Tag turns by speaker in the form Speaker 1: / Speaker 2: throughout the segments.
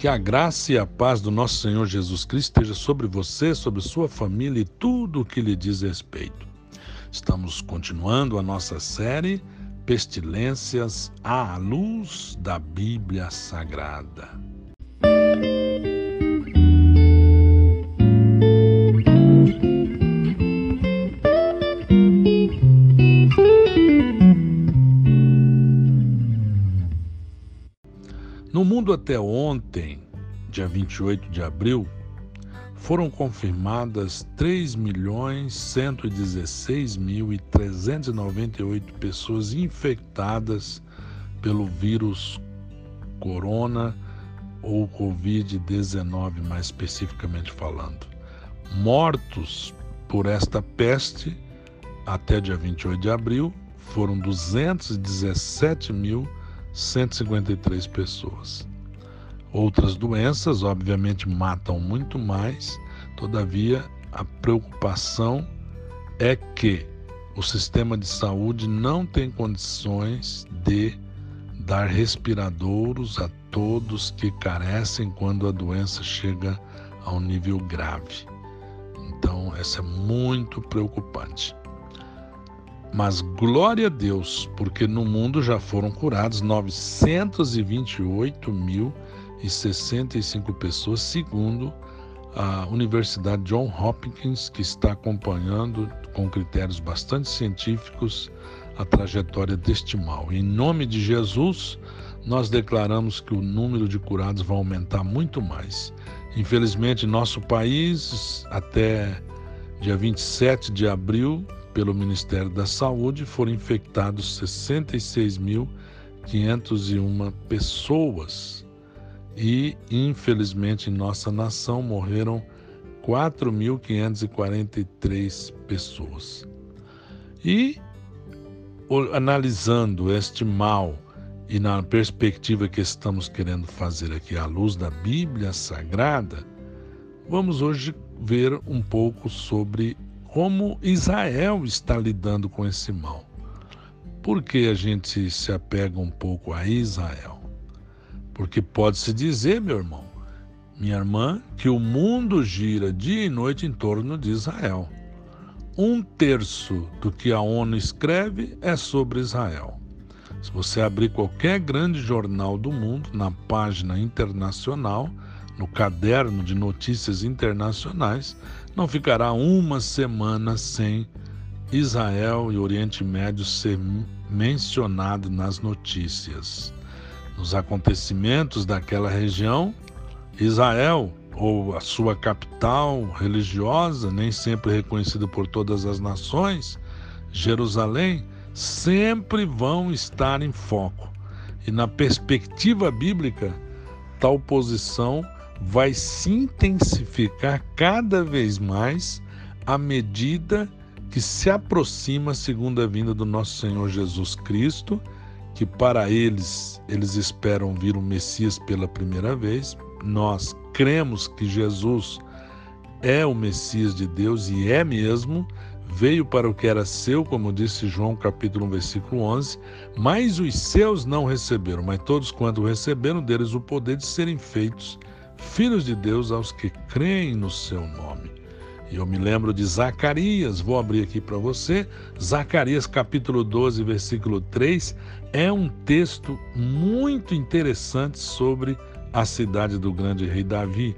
Speaker 1: Que a graça e a paz do nosso Senhor Jesus Cristo esteja sobre você, sobre sua família e tudo o que lhe diz respeito. Estamos continuando a nossa série Pestilências à luz da Bíblia Sagrada. Mundo até ontem, dia 28 de abril, foram confirmadas 3.116.398 pessoas infectadas pelo vírus corona ou Covid-19, mais especificamente falando. Mortos por esta peste até dia 28 de abril foram 217 mil 153 pessoas. Outras doenças, obviamente, matam muito mais, todavia, a preocupação é que o sistema de saúde não tem condições de dar respiradouros a todos que carecem quando a doença chega a um nível grave. Então, essa é muito preocupante. Mas glória a Deus, porque no mundo já foram curados 928.065 pessoas, segundo a Universidade John Hopkins, que está acompanhando com critérios bastante científicos a trajetória deste mal. Em nome de Jesus, nós declaramos que o número de curados vai aumentar muito mais. Infelizmente, nosso país, até dia 27 de abril, pelo Ministério da Saúde, foram infectados 66.501 pessoas e, infelizmente, em nossa nação morreram 4.543 pessoas. E, analisando este mal e na perspectiva que estamos querendo fazer aqui à luz da Bíblia Sagrada, vamos hoje ver um pouco sobre como Israel está lidando com esse mal. Por que a gente se apega um pouco a Israel? Porque pode-se dizer, meu irmão, minha irmã, que o mundo gira dia e noite em torno de Israel. Um terço do que a ONU escreve é sobre Israel. Se você abrir qualquer grande jornal do mundo, na página internacional, no caderno de notícias internacionais, não ficará uma semana sem Israel e Oriente Médio ser mencionado nas notícias. Nos acontecimentos daquela região, Israel, ou a sua capital religiosa, nem sempre reconhecida por todas as nações, Jerusalém, sempre vão estar em foco. E na perspectiva bíblica, tal posição vai se intensificar cada vez mais à medida que se aproxima a segunda vinda do nosso Senhor Jesus Cristo, que para eles eles esperam vir o Messias pela primeira vez. Nós cremos que Jesus é o Messias de Deus e é mesmo, veio para o que era seu, como disse João capítulo 1, versículo 11, mas os seus não receberam, mas todos quanto receberam deles o poder de serem feitos filhos de Deus aos que creem no seu nome. E eu me lembro de Zacarias, vou abrir aqui para você. Zacarias capítulo 12, versículo 3, é um texto muito interessante sobre a cidade do grande rei Davi.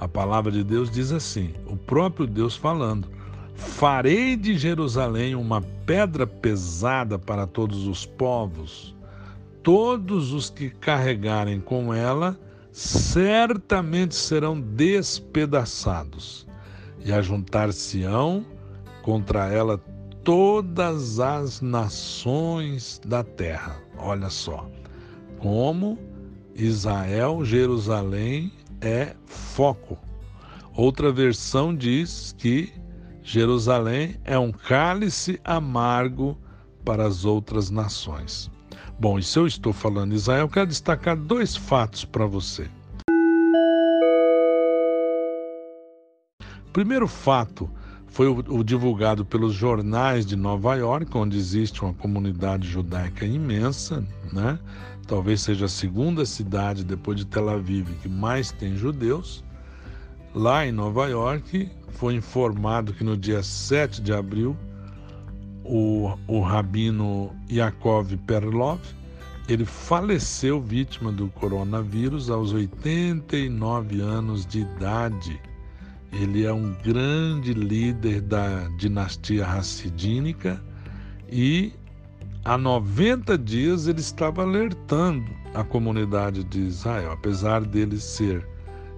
Speaker 1: A palavra de Deus diz assim: o próprio Deus falando: Farei de Jerusalém uma pedra pesada para todos os povos. Todos os que carregarem com ela certamente serão despedaçados, e ajuntar-se-ão contra ela todas as nações da terra. Olha só, como Israel, Jerusalém é foco. Outra versão diz que Jerusalém é um cálice amargo para as outras nações. Bom, e se eu estou falando Israel, quero destacar dois fatos para você. Primeiro fato foi o, o divulgado pelos jornais de Nova York, onde existe uma comunidade judaica imensa, né? Talvez seja a segunda cidade depois de Tel Aviv que mais tem judeus. Lá em Nova York, foi informado que no dia 7 de abril, o, o rabino Yaakov Perlov, ele faleceu vítima do coronavírus aos 89 anos de idade. Ele é um grande líder da dinastia Hassidínica e há 90 dias ele estava alertando a comunidade de Israel. Apesar dele ser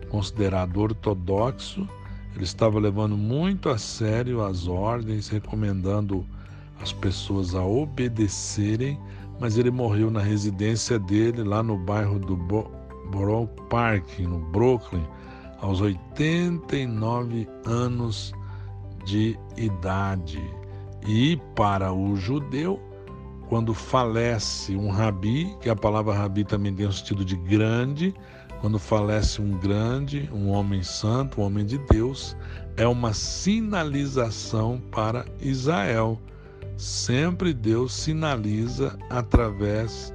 Speaker 1: considerado ortodoxo, ele estava levando muito a sério as ordens, recomendando as pessoas a obedecerem, mas ele morreu na residência dele, lá no bairro do Borough Park, no Brooklyn, aos 89 anos de idade. E para o judeu, quando falece um rabi, que a palavra rabi também tem o sentido de grande, quando falece um grande, um homem santo, um homem de Deus, é uma sinalização para Israel. Sempre Deus sinaliza através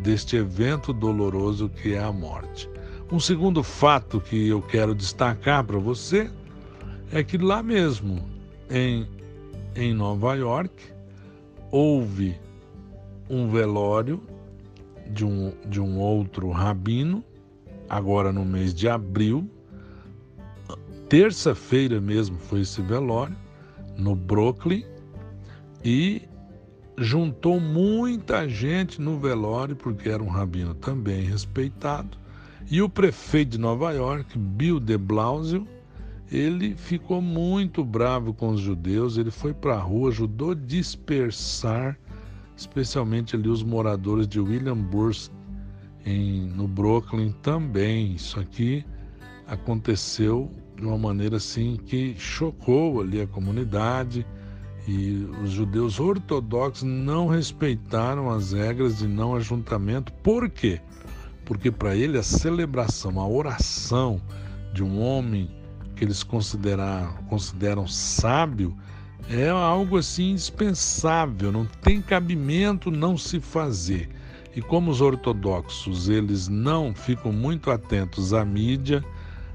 Speaker 1: deste evento doloroso que é a morte. Um segundo fato que eu quero destacar para você é que lá mesmo, em, em Nova York, houve um velório de um, de um outro rabino, agora no mês de abril. Terça-feira mesmo foi esse velório, no Brooklyn, e juntou muita gente no velório, porque era um rabino também respeitado. E o prefeito de Nova York, Bill de Blasio, ele ficou muito bravo com os judeus, ele foi para a rua, ajudou a dispersar, especialmente ali os moradores de Williamsburg, em, no Brooklyn também. Isso aqui aconteceu de uma maneira assim que chocou ali a comunidade e os judeus ortodoxos não respeitaram as regras de não ajuntamento. Por quê? porque para ele a celebração, a oração de um homem que eles consideram, consideram sábio é algo assim indispensável, não tem cabimento não se fazer. E como os ortodoxos eles não ficam muito atentos à mídia,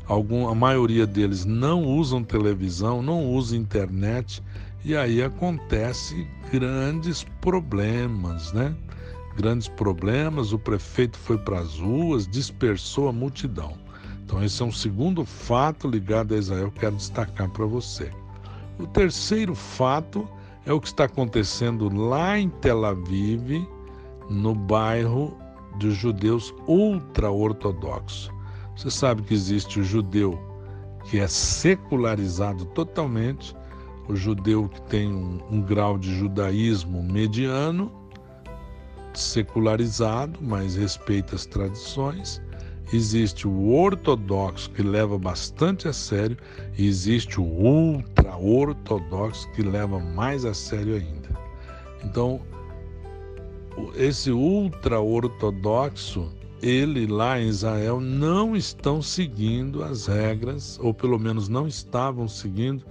Speaker 1: algum, a maioria deles não usam televisão, não usam internet, e aí acontece grandes problemas, né? grandes problemas, o prefeito foi para as ruas, dispersou a multidão. Então, esse é um segundo fato ligado a Israel que quero destacar para você. O terceiro fato é o que está acontecendo lá em Tel Aviv, no bairro dos judeus ultra-ortodoxos. Você sabe que existe o judeu que é secularizado totalmente, o judeu que tem um, um grau de judaísmo mediano secularizado, mas respeita as tradições. Existe o ortodoxo, que leva bastante a sério, e existe o ultra-ortodoxo, que leva mais a sério ainda. Então, esse ultra-ortodoxo, ele lá em Israel não estão seguindo as regras, ou pelo menos não estavam seguindo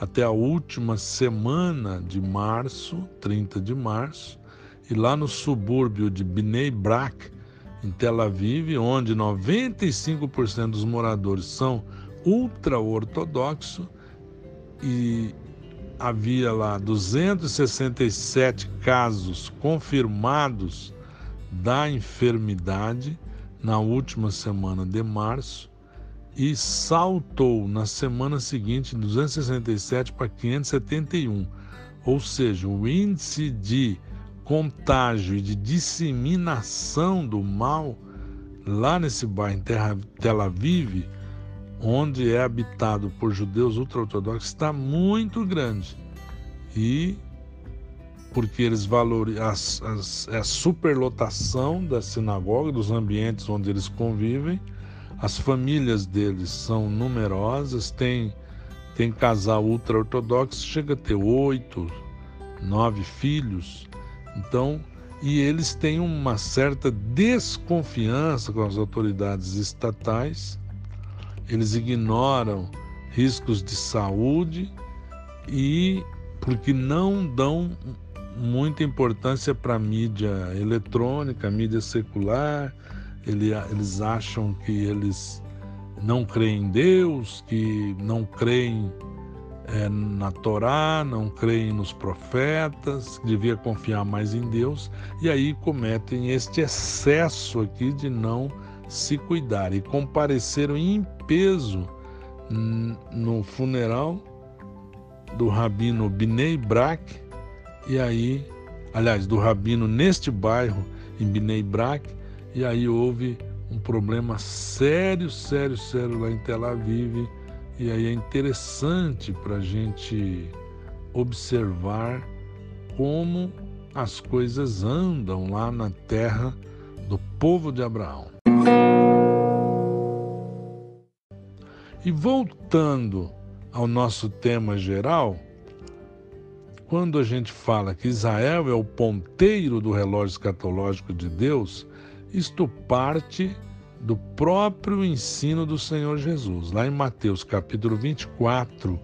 Speaker 1: até a última semana de março, 30 de março, e lá no subúrbio de Bnei Brak, em Tel Aviv, onde 95% dos moradores são ultra-ortodoxos e havia lá 267 casos confirmados da enfermidade na última semana de março e saltou na semana seguinte 267 para 571, ou seja, o índice de contágio e de disseminação do mal lá nesse bairro em Terra, Tel Aviv, onde é habitado por judeus ultra-ortodoxos, está muito grande. E porque eles valorizam as, é a superlotação da sinagoga, dos ambientes onde eles convivem, as famílias deles são numerosas, tem, tem casal ultra-ortodoxo, chega a ter oito, nove filhos, então, e eles têm uma certa desconfiança com as autoridades estatais, eles ignoram riscos de saúde e porque não dão muita importância para a mídia eletrônica, mídia secular. Eles acham que eles não creem em Deus, que não creem é, na Torá, não creem nos profetas, devia confiar mais em Deus, e aí cometem este excesso aqui de não se cuidar. E compareceram em peso no funeral do rabino Binei Brak, e aí, aliás, do rabino neste bairro, em Binei Brak, e aí houve um problema sério, sério, sério lá em Tel Aviv, e aí é interessante para a gente observar como as coisas andam lá na terra do povo de Abraão. E voltando ao nosso tema geral, quando a gente fala que Israel é o ponteiro do relógio escatológico de Deus, isto parte do próprio ensino do Senhor Jesus. Lá em Mateus capítulo 24,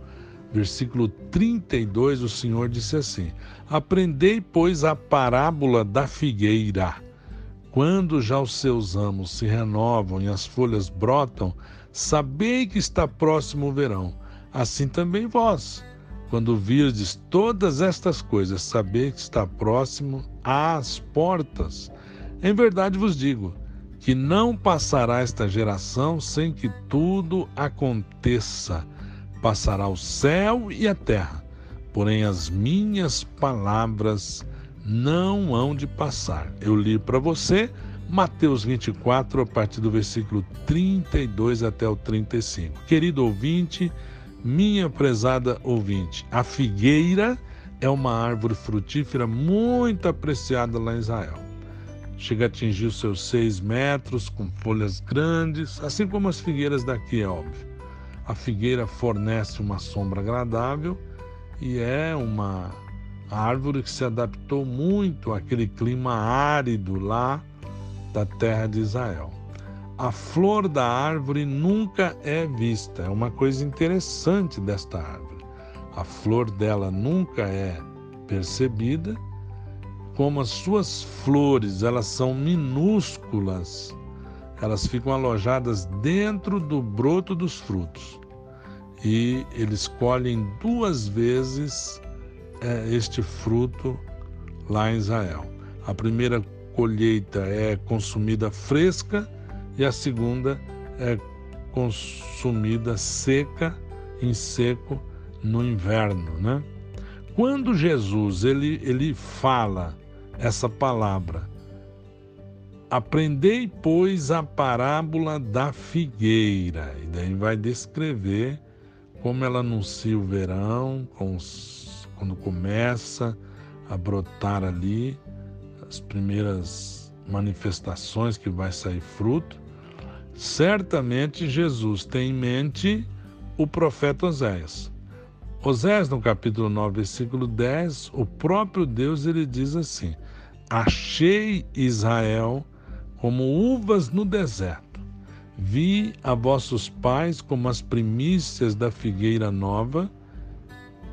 Speaker 1: versículo 32, o Senhor disse assim: Aprendei, pois, a parábola da figueira. Quando já os seus amos se renovam e as folhas brotam, sabei que está próximo o verão. Assim também vós, quando virdes todas estas coisas, sabei que está próximo às portas. Em verdade vos digo que não passará esta geração sem que tudo aconteça. Passará o céu e a terra, porém as minhas palavras não hão de passar. Eu li para você Mateus 24, a partir do versículo 32 até o 35. Querido ouvinte, minha prezada ouvinte, a figueira é uma árvore frutífera muito apreciada lá em Israel chega a atingir os seus seis metros, com folhas grandes, assim como as figueiras daqui, é óbvio. A figueira fornece uma sombra agradável e é uma árvore que se adaptou muito àquele clima árido lá da terra de Israel. A flor da árvore nunca é vista, é uma coisa interessante desta árvore. A flor dela nunca é percebida como as suas flores, elas são minúsculas, elas ficam alojadas dentro do broto dos frutos. E eles colhem duas vezes é, este fruto lá em Israel. A primeira colheita é consumida fresca e a segunda é consumida seca, em seco, no inverno, né? Quando Jesus ele, ele fala essa palavra. Aprendei, pois, a parábola da figueira. E daí vai descrever como ela anuncia o verão, quando começa a brotar ali as primeiras manifestações que vai sair fruto. Certamente Jesus tem em mente o profeta Oséias. Osés, no capítulo 9, versículo 10, o próprio Deus ele diz assim: Achei Israel como uvas no deserto. Vi a vossos pais como as primícias da figueira nova.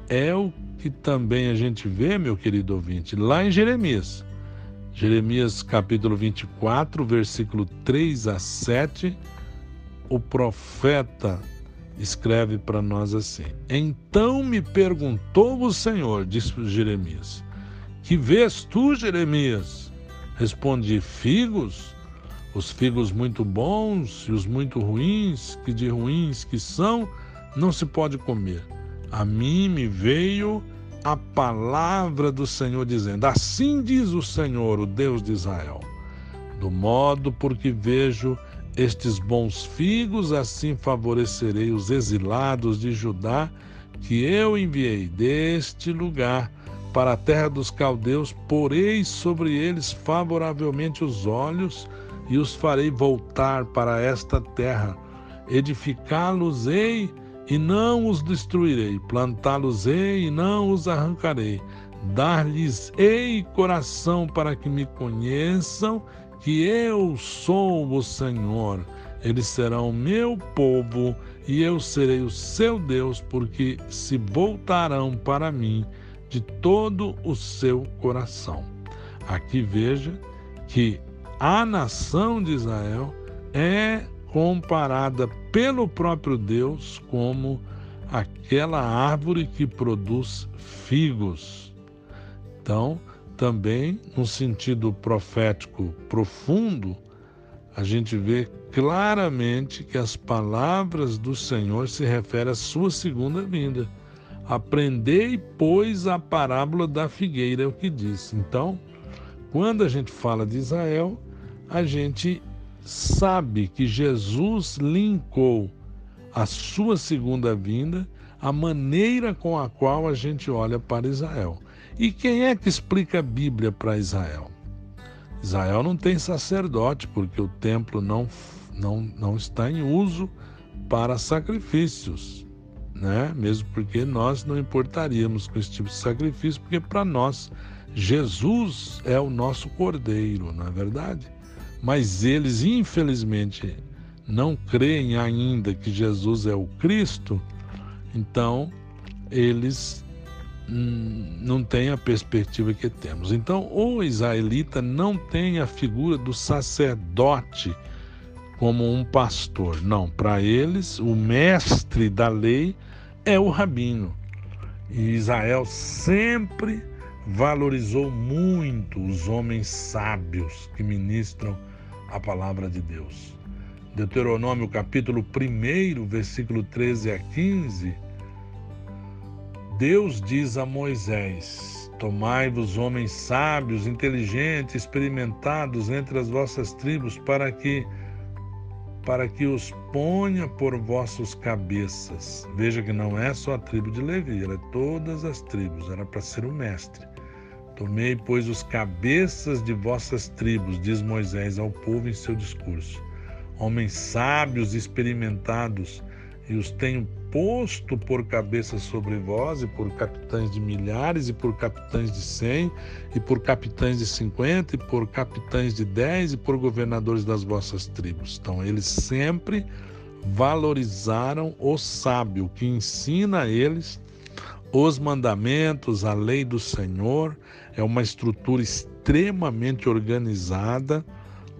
Speaker 1: É o que também a gente vê, meu querido ouvinte, lá em Jeremias. Jeremias capítulo 24, versículo 3 a 7, o profeta escreve para nós assim: Então me perguntou o Senhor, disse Jeremias, que vês tu, Jeremias? Respondi: Figos, os figos muito bons e os muito ruins, que de ruins que são, não se pode comer. A mim me veio a palavra do Senhor dizendo: Assim diz o Senhor, o Deus de Israel. Do modo porque vejo estes bons figos, assim favorecerei os exilados de Judá, que eu enviei deste lugar para a terra dos caldeus, porei sobre eles favoravelmente os olhos e os farei voltar para esta terra. Edificá-los-ei e não os destruirei, plantá-los-ei e não os arrancarei. Dar-lhes-ei coração para que me conheçam, que eu sou o Senhor. Eles serão meu povo e eu serei o seu Deus, porque se voltarão para mim de todo o seu coração. Aqui veja que a nação de Israel é comparada pelo próprio Deus como aquela árvore que produz figos. Então, também, no sentido profético profundo, a gente vê claramente que as palavras do Senhor se referem à sua segunda vinda. Aprendei, pois, a parábola da figueira, é o que diz. Então, quando a gente fala de Israel, a gente sabe que Jesus linkou a sua segunda vinda à maneira com a qual a gente olha para Israel. E quem é que explica a Bíblia para Israel? Israel não tem sacerdote, porque o templo não, não, não está em uso para sacrifícios, né? Mesmo porque nós não importaríamos com esse tipo de sacrifício, porque para nós Jesus é o nosso cordeiro, não é verdade? mas eles, infelizmente, não creem ainda que Jesus é o Cristo, então eles não têm a perspectiva que temos. Então, o israelita não tem a figura do sacerdote como um pastor. Não, para eles, o mestre da lei é o rabino. E Israel sempre valorizou muito os homens sábios que ministram a palavra de Deus. Deuteronômio capítulo 1, versículo 13 a 15, Deus diz a Moisés: Tomai-vos homens sábios, inteligentes, experimentados entre as vossas tribos, para que para que os ponha por vossos cabeças. Veja que não é só a tribo de Levi, era todas as tribos, era para ser o mestre. Tomei, pois, os cabeças de vossas tribos, diz Moisés ao povo em seu discurso. Homens sábios e experimentados, e os tenho posto por cabeças sobre vós, e por capitães de milhares, e por capitães de cem, e por capitães de cinquenta, e por capitães de dez, e por governadores das vossas tribos. Então, eles sempre valorizaram o sábio, que ensina a eles os mandamentos, a lei do Senhor, é uma estrutura extremamente organizada,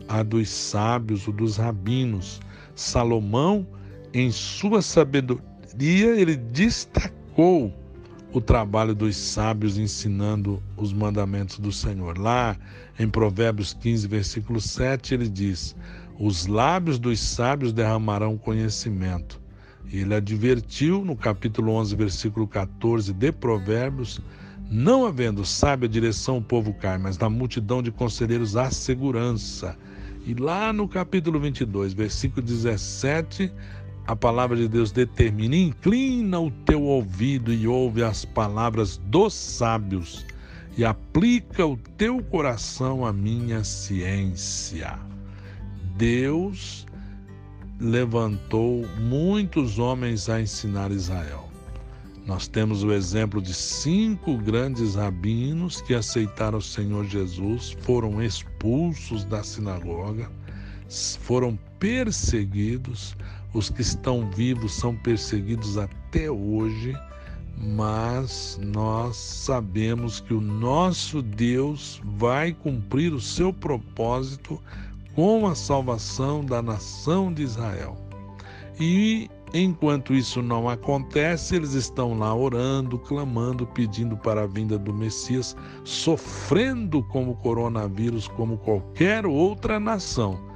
Speaker 1: a dos sábios, o dos rabinos. Salomão, em sua sabedoria, ele destacou o trabalho dos sábios ensinando os mandamentos do Senhor. Lá em Provérbios 15, versículo 7, ele diz: Os lábios dos sábios derramarão conhecimento ele advertiu no capítulo 11, versículo 14 de Provérbios: Não havendo sábia direção o povo cai, mas na multidão de conselheiros há segurança. E lá no capítulo 22, versículo 17, a palavra de Deus determina: inclina o teu ouvido e ouve as palavras dos sábios, e aplica o teu coração à minha ciência. Deus levantou muitos homens a ensinar Israel. Nós temos o exemplo de cinco grandes rabinos que aceitaram o Senhor Jesus, foram expulsos da sinagoga, foram perseguidos. Os que estão vivos são perseguidos até hoje, mas nós sabemos que o nosso Deus vai cumprir o seu propósito com a salvação da nação de Israel. E enquanto isso não acontece, eles estão lá orando, clamando, pedindo para a vinda do Messias, sofrendo como coronavírus, como qualquer outra nação.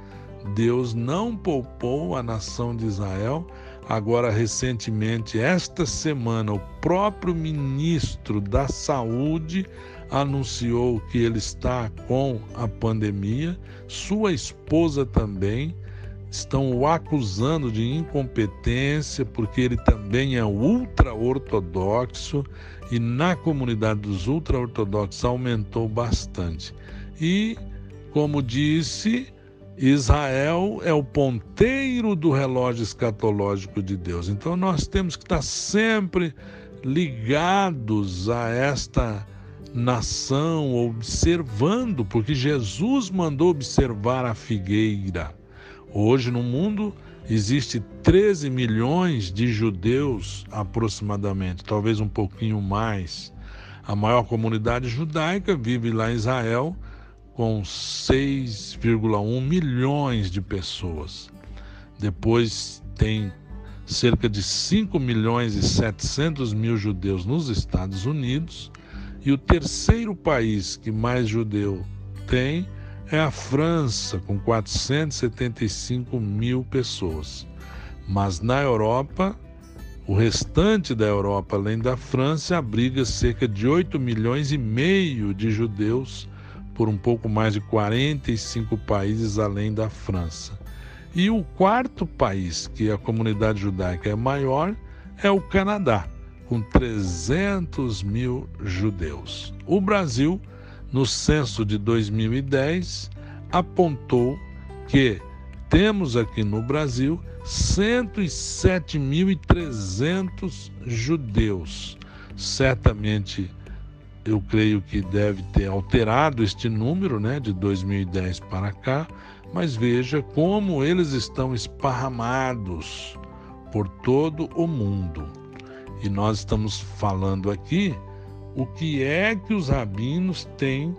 Speaker 1: Deus não poupou a nação de Israel. Agora, recentemente, esta semana, o próprio ministro da Saúde anunciou que ele está com a pandemia, sua esposa também. Estão o acusando de incompetência, porque ele também é ultra-ortodoxo e na comunidade dos ultra-ortodoxos aumentou bastante. E, como disse, Israel é o ponteiro do relógio escatológico de Deus. Então nós temos que estar sempre ligados a esta nação observando, porque Jesus mandou observar a figueira. Hoje no mundo existe 13 milhões de judeus aproximadamente, talvez um pouquinho mais. A maior comunidade judaica vive lá em Israel com 6,1 milhões de pessoas. Depois tem cerca de 5 milhões e 700 mil judeus nos Estados Unidos. E o terceiro país que mais judeu tem é a França, com 475 mil pessoas. Mas na Europa, o restante da Europa, além da França, abriga cerca de 8 milhões e meio de judeus por um pouco mais de 45 países além da França. E o quarto país que a comunidade judaica é maior é o Canadá, com 300 mil judeus. O Brasil, no censo de 2010, apontou que temos aqui no Brasil 107.300 judeus. Certamente eu creio que deve ter alterado este número, né, de 2010 para cá, mas veja como eles estão esparramados por todo o mundo. E nós estamos falando aqui o que é que os rabinos têm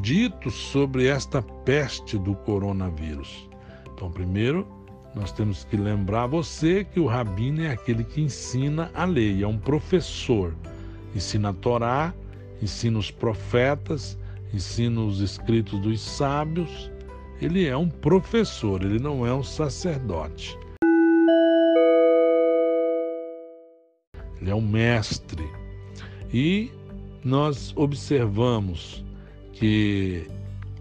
Speaker 1: dito sobre esta peste do coronavírus. Então, primeiro, nós temos que lembrar você que o rabino é aquele que ensina a lei, é um professor. Ensina a Torá, ensina os profetas, ensina os escritos dos sábios. Ele é um professor, ele não é um sacerdote. Ele é um mestre. E nós observamos que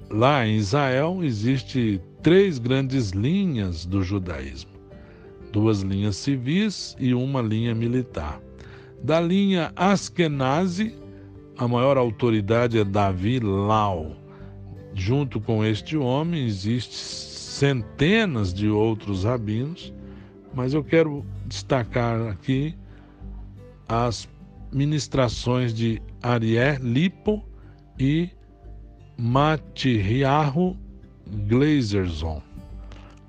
Speaker 1: lá em Israel existe três grandes linhas do judaísmo: duas linhas civis e uma linha militar. Da linha Askenazi, a maior autoridade é Davi Lau. Junto com este homem existem centenas de outros rabinos, mas eu quero destacar aqui as ministrações de Arié Lipo e Matiriahu Glazerson.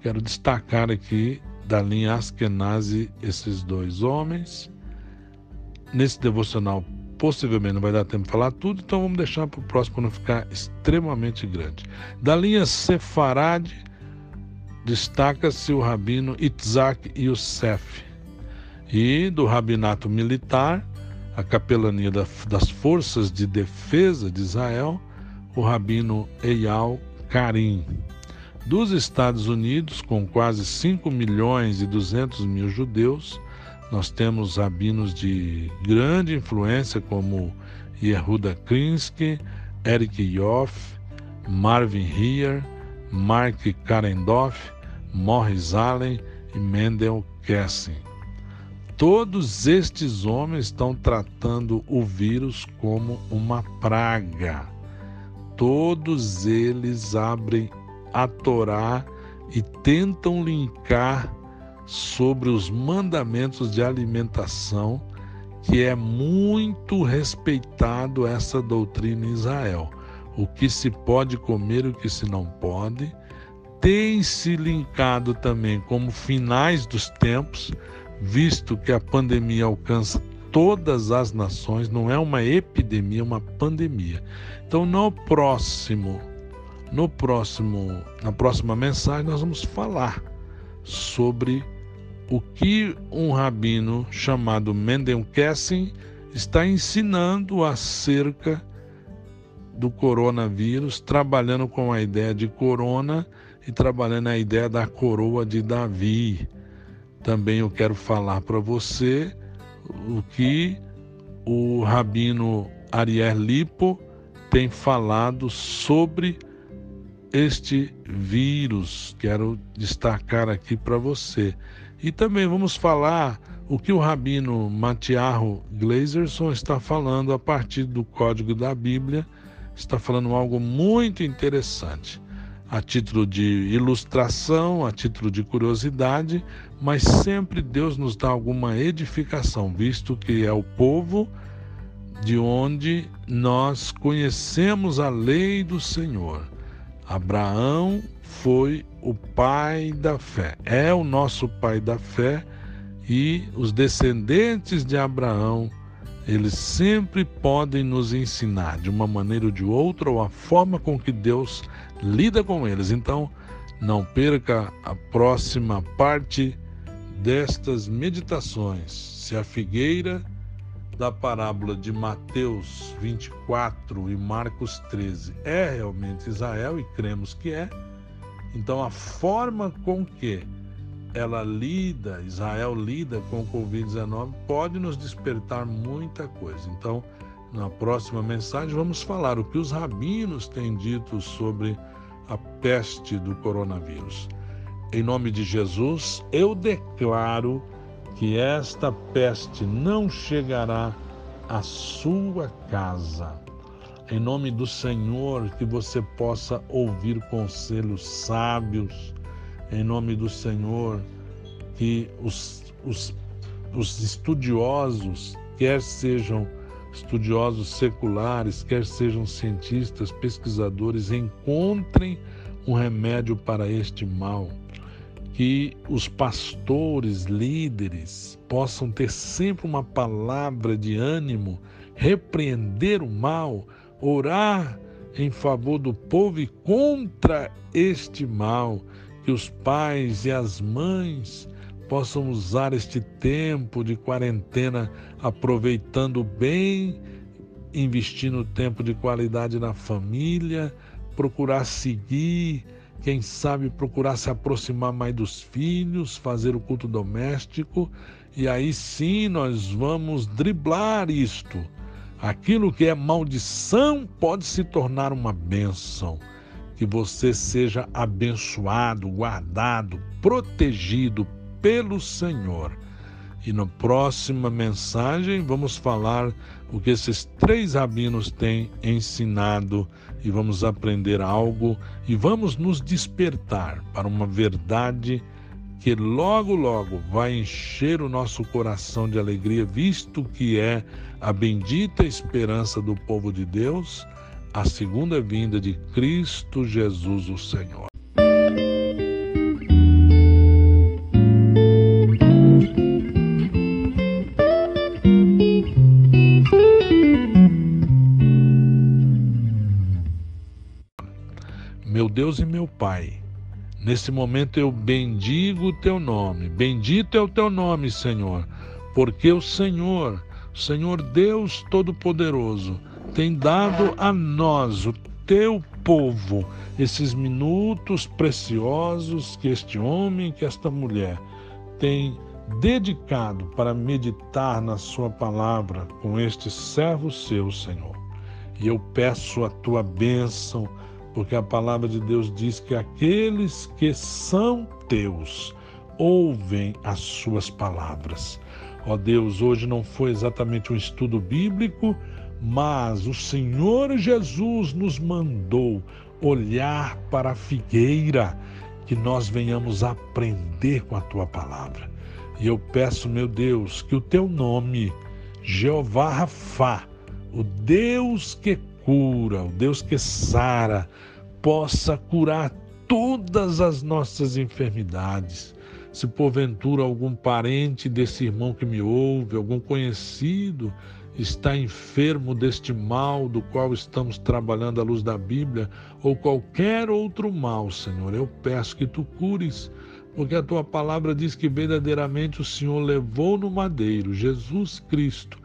Speaker 1: Quero destacar aqui da linha Askenazi esses dois homens. Nesse devocional possivelmente não vai dar tempo de falar tudo, então vamos deixar para o próximo para não ficar extremamente grande. Da linha Sefarad, destaca-se o rabino Itzak Youssef. E do rabinato militar, a capelania das Forças de Defesa de Israel, o rabino Eyal Karim. Dos Estados Unidos, com quase 5 milhões e 200 mil judeus, nós temos rabinos de grande influência como Yehuda Krinsky, Eric Yoff, Marvin Heer, Mark Karendoff, Morris Allen e Mendel Kessing. Todos estes homens estão tratando o vírus como uma praga. Todos eles abrem a Torá e tentam linkar sobre os mandamentos de alimentação, que é muito respeitado essa doutrina em Israel. O que se pode comer o que se não pode. Tem se linkado também como finais dos tempos, visto que a pandemia alcança todas as nações, não é uma epidemia, é uma pandemia. Então, no próximo, no próximo, na próxima mensagem nós vamos falar sobre o que um rabino chamado Mendel Kessing está ensinando acerca do coronavírus, trabalhando com a ideia de corona e trabalhando a ideia da coroa de Davi. Também eu quero falar para você o que o rabino Ariel Lipo tem falado sobre este vírus. Quero destacar aqui para você. E também vamos falar o que o rabino Matiarro Glazerson está falando a partir do código da Bíblia. Está falando algo muito interessante, a título de ilustração, a título de curiosidade, mas sempre Deus nos dá alguma edificação, visto que é o povo de onde nós conhecemos a lei do Senhor. Abraão foi o pai da fé, é o nosso pai da fé e os descendentes de Abraão, eles sempre podem nos ensinar de uma maneira ou de outra ou a forma com que Deus lida com eles. Então, não perca a próxima parte destas meditações. Se a figueira da parábola de Mateus 24 e Marcos 13 é realmente Israel, e cremos que é, então a forma com que ela lida, Israel lida com o Covid-19, pode nos despertar muita coisa. Então, na próxima mensagem, vamos falar o que os rabinos têm dito sobre a peste do coronavírus. Em nome de Jesus, eu declaro que esta peste não chegará à sua casa. Em nome do Senhor, que você possa ouvir conselhos sábios. Em nome do Senhor, que os, os, os estudiosos, quer sejam estudiosos seculares, quer sejam cientistas, pesquisadores, encontrem um remédio para este mal que os pastores, líderes, possam ter sempre uma palavra de ânimo, repreender o mal, orar em favor do povo e contra este mal, que os pais e as mães possam usar este tempo de quarentena aproveitando bem, investindo tempo de qualidade na família, procurar seguir quem sabe procurar se aproximar mais dos filhos, fazer o culto doméstico, e aí sim nós vamos driblar isto. Aquilo que é maldição pode se tornar uma bênção. Que você seja abençoado, guardado, protegido pelo Senhor. E na próxima mensagem vamos falar o que esses três rabinos têm ensinado e vamos aprender algo e vamos nos despertar para uma verdade que logo, logo vai encher o nosso coração de alegria, visto que é a bendita esperança do povo de Deus, a segunda vinda de Cristo Jesus, o Senhor. meu Deus e meu Pai. Nesse momento eu bendigo o teu nome, bendito é o teu nome, Senhor, porque o Senhor, Senhor Deus Todo-Poderoso, tem dado a nós, o teu povo, esses minutos preciosos que este homem, que esta mulher tem dedicado para meditar na Sua palavra com este servo seu, Senhor. E eu peço a tua bênção porque a palavra de Deus diz que aqueles que são teus ouvem as suas palavras. Ó Deus, hoje não foi exatamente um estudo bíblico, mas o Senhor Jesus nos mandou olhar para a figueira, que nós venhamos aprender com a tua palavra. E eu peço, meu Deus, que o teu nome, Jeová Rafá, o Deus que cura, o Deus que sara, possa curar todas as nossas enfermidades. Se porventura algum parente desse irmão que me ouve, algum conhecido, está enfermo deste mal do qual estamos trabalhando à luz da Bíblia, ou qualquer outro mal, Senhor, eu peço que tu cures, porque a tua palavra diz que verdadeiramente o Senhor levou no madeiro, Jesus Cristo,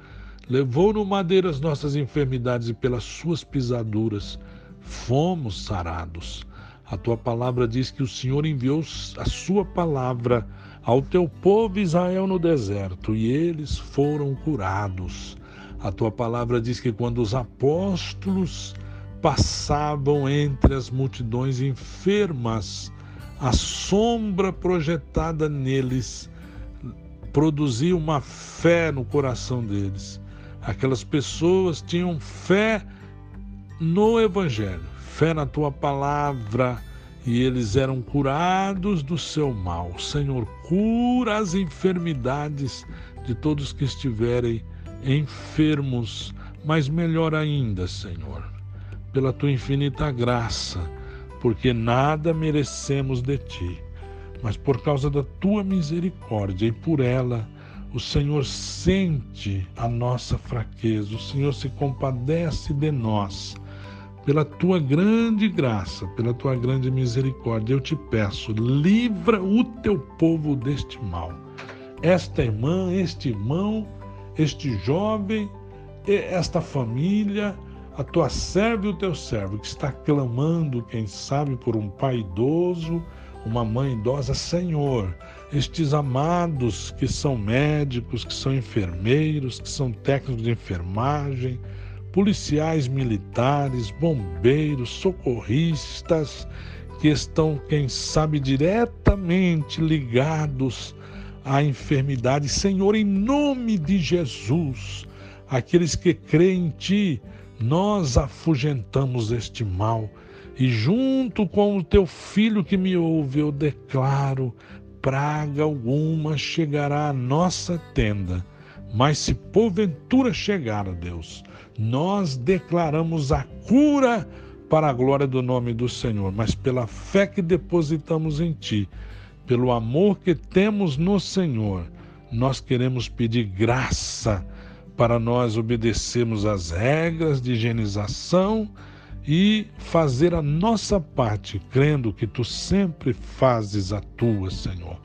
Speaker 1: levou no madeiro as nossas enfermidades e pelas suas pisaduras fomos sarados. A tua palavra diz que o Senhor enviou a sua palavra ao teu povo Israel no deserto e eles foram curados. A tua palavra diz que quando os apóstolos passavam entre as multidões enfermas, a sombra projetada neles produzia uma fé no coração deles. Aquelas pessoas tinham fé no Evangelho, fé na tua palavra, e eles eram curados do seu mal. Senhor, cura as enfermidades de todos que estiverem enfermos, mas melhor ainda, Senhor, pela tua infinita graça, porque nada merecemos de ti, mas por causa da tua misericórdia e por ela, o Senhor sente a nossa fraqueza, o Senhor se compadece de nós. Pela tua grande graça, pela tua grande misericórdia, eu te peço, livra o teu povo deste mal. Esta irmã, este irmão, este jovem, esta família, a tua serva e o teu servo que está clamando, quem sabe, por um pai idoso, uma mãe idosa, Senhor, estes amados que são médicos, que são enfermeiros, que são técnicos de enfermagem, policiais militares, bombeiros, socorristas, que estão, quem sabe, diretamente ligados à enfermidade. Senhor, em nome de Jesus, aqueles que creem em Ti, nós afugentamos este mal. E junto com o teu filho que me ouve, eu declaro: praga alguma chegará à nossa tenda. Mas se porventura chegar a Deus, nós declaramos a cura para a glória do nome do Senhor, mas pela fé que depositamos em Ti, pelo amor que temos no Senhor, nós queremos pedir graça para nós obedecermos às regras de higienização e fazer a nossa parte, crendo que tu sempre fazes a tua, Senhor.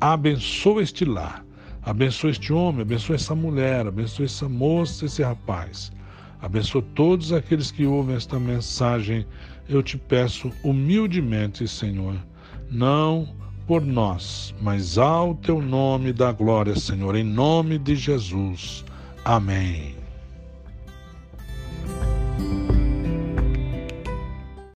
Speaker 1: Abençoa este lar, abençoa este homem, abençoa essa mulher, abençoa essa moça, esse rapaz. Abençoa todos aqueles que ouvem esta mensagem. Eu te peço humildemente, Senhor, não por nós, mas ao teu nome da glória, Senhor, em nome de Jesus. Amém.